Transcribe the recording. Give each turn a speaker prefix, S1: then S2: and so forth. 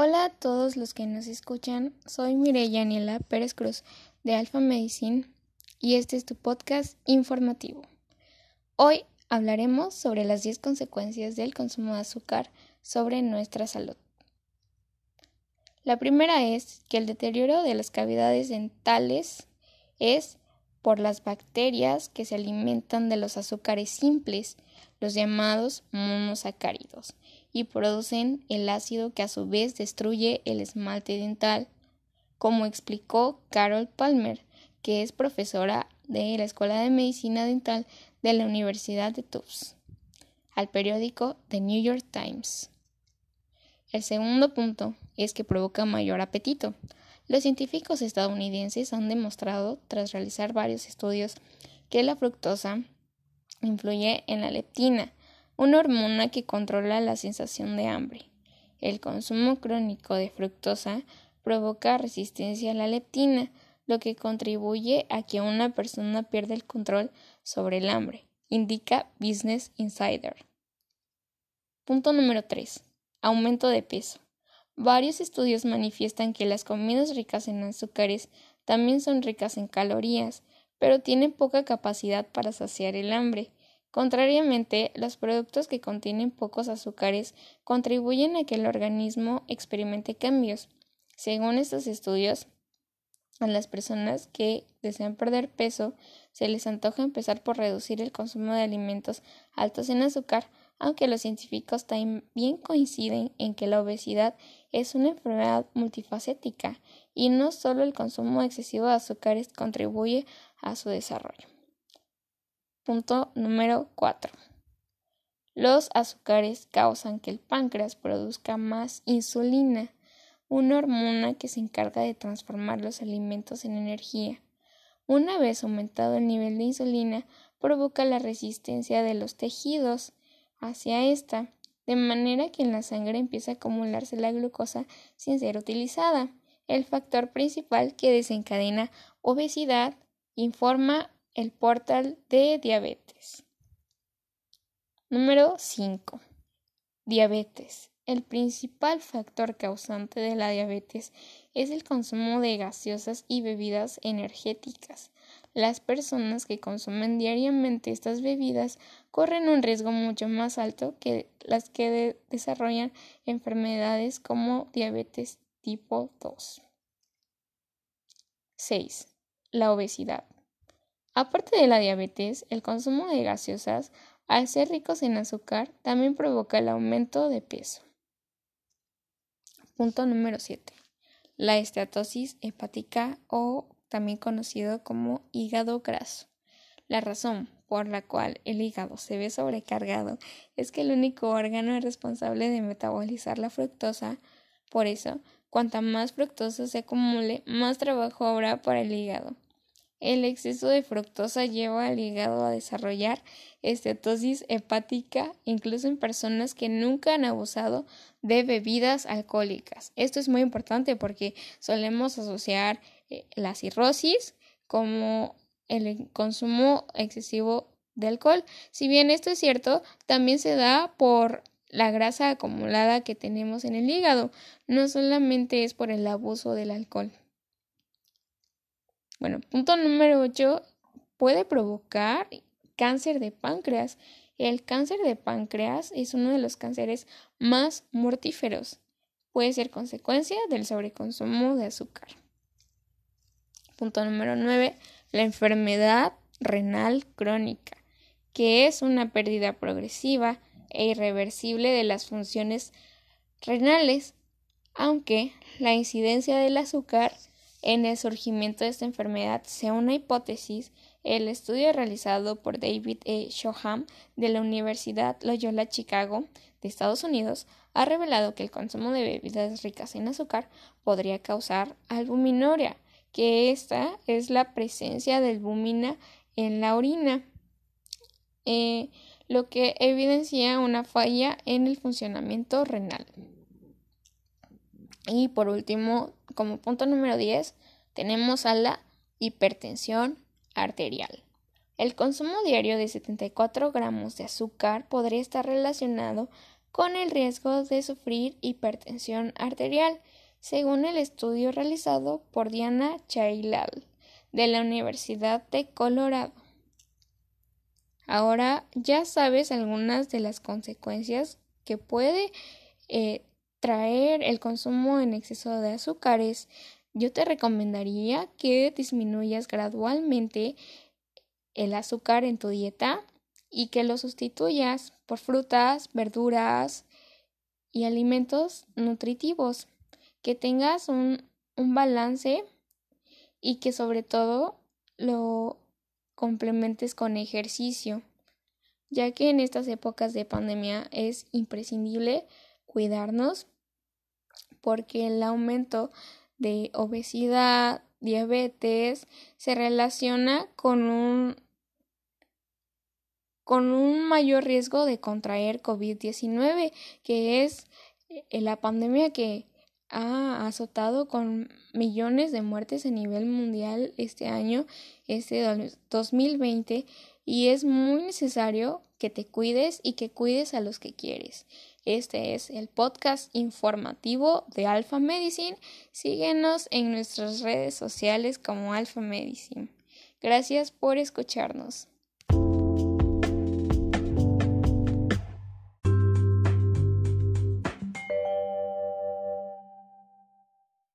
S1: Hola a todos los que nos escuchan, soy Mireya Aniela Pérez Cruz de Alfa Medicine y este es tu podcast informativo. Hoy hablaremos sobre las 10 consecuencias del consumo de azúcar sobre nuestra salud. La primera es que el deterioro de las cavidades dentales es por las bacterias que se alimentan de los azúcares simples, los llamados monosacáridos, y producen el ácido que a su vez destruye el esmalte dental, como explicó Carol Palmer, que es profesora de la Escuela de Medicina Dental de la Universidad de Tufts, al periódico The New York Times. El segundo punto es que provoca mayor apetito. Los científicos estadounidenses han demostrado, tras realizar varios estudios, que la fructosa influye en la leptina, una hormona que controla la sensación de hambre. El consumo crónico de fructosa provoca resistencia a la leptina, lo que contribuye a que una persona pierda el control sobre el hambre, indica Business Insider. Punto número 3. Aumento de peso. Varios estudios manifiestan que las comidas ricas en azúcares también son ricas en calorías, pero tienen poca capacidad para saciar el hambre. Contrariamente, los productos que contienen pocos azúcares contribuyen a que el organismo experimente cambios. Según estos estudios, a las personas que desean perder peso se les antoja empezar por reducir el consumo de alimentos altos en azúcar, aunque los científicos también coinciden en que la obesidad es una enfermedad multifacética y no solo el consumo excesivo de azúcares contribuye a su desarrollo. Punto número 4. Los azúcares causan que el páncreas produzca más insulina, una hormona que se encarga de transformar los alimentos en energía. Una vez aumentado el nivel de insulina, provoca la resistencia de los tejidos hacia esta, de manera que en la sangre empieza a acumularse la glucosa sin ser utilizada. El factor principal que desencadena obesidad informa el portal de diabetes. Número 5. Diabetes. El principal factor causante de la diabetes es el consumo de gaseosas y bebidas energéticas. Las personas que consumen diariamente estas bebidas corren un riesgo mucho más alto que las que desarrollan enfermedades como diabetes tipo 2. 6. La obesidad. Aparte de la diabetes, el consumo de gaseosas, al ser ricos en azúcar, también provoca el aumento de peso. Punto número 7. La esteatosis hepática o también conocido como hígado graso. La razón por la cual el hígado se ve sobrecargado es que el único órgano responsable de metabolizar la fructosa. Por eso, cuanta más fructosa se acumule, más trabajo habrá para el hígado. El exceso de fructosa lleva al hígado a desarrollar estetosis hepática, incluso en personas que nunca han abusado de bebidas alcohólicas. Esto es muy importante porque solemos asociar eh, la cirrosis como el consumo excesivo de alcohol. Si bien esto es cierto, también se da por la grasa acumulada que tenemos en el hígado, no solamente es por el abuso del alcohol. Bueno, punto número 8 puede provocar cáncer de páncreas. El cáncer de páncreas es uno de los cánceres más mortíferos. Puede ser consecuencia del sobreconsumo de azúcar. Punto número 9. La enfermedad renal crónica, que es una pérdida progresiva e irreversible de las funciones renales, aunque la incidencia del azúcar en el surgimiento de esta enfermedad sea una hipótesis, el estudio realizado por David E. Shoham de la Universidad Loyola Chicago de Estados Unidos ha revelado que el consumo de bebidas ricas en azúcar podría causar albuminuria, que esta es la presencia de albumina en la orina, eh, lo que evidencia una falla en el funcionamiento renal. Y por último, como punto número 10, tenemos a la hipertensión arterial. El consumo diario de 74 gramos de azúcar podría estar relacionado con el riesgo de sufrir hipertensión arterial, según el estudio realizado por Diana Chailal de la Universidad de Colorado. Ahora ya sabes algunas de las consecuencias que puede eh, traer el consumo en exceso de azúcares. Yo te recomendaría que disminuyas gradualmente el azúcar en tu dieta y que lo sustituyas por frutas, verduras y alimentos nutritivos. Que tengas un, un balance y que sobre todo lo complementes con ejercicio, ya que en estas épocas de pandemia es imprescindible cuidarnos porque el aumento de obesidad, diabetes se relaciona con un con un mayor riesgo de contraer COVID-19, que es eh, la pandemia que ha azotado con millones de muertes a nivel mundial este año, este 2020, y es muy necesario que te cuides y que cuides a los que quieres. Este es el podcast informativo de Alpha Medicine. Síguenos en nuestras redes sociales como Alpha Medicine. Gracias por escucharnos.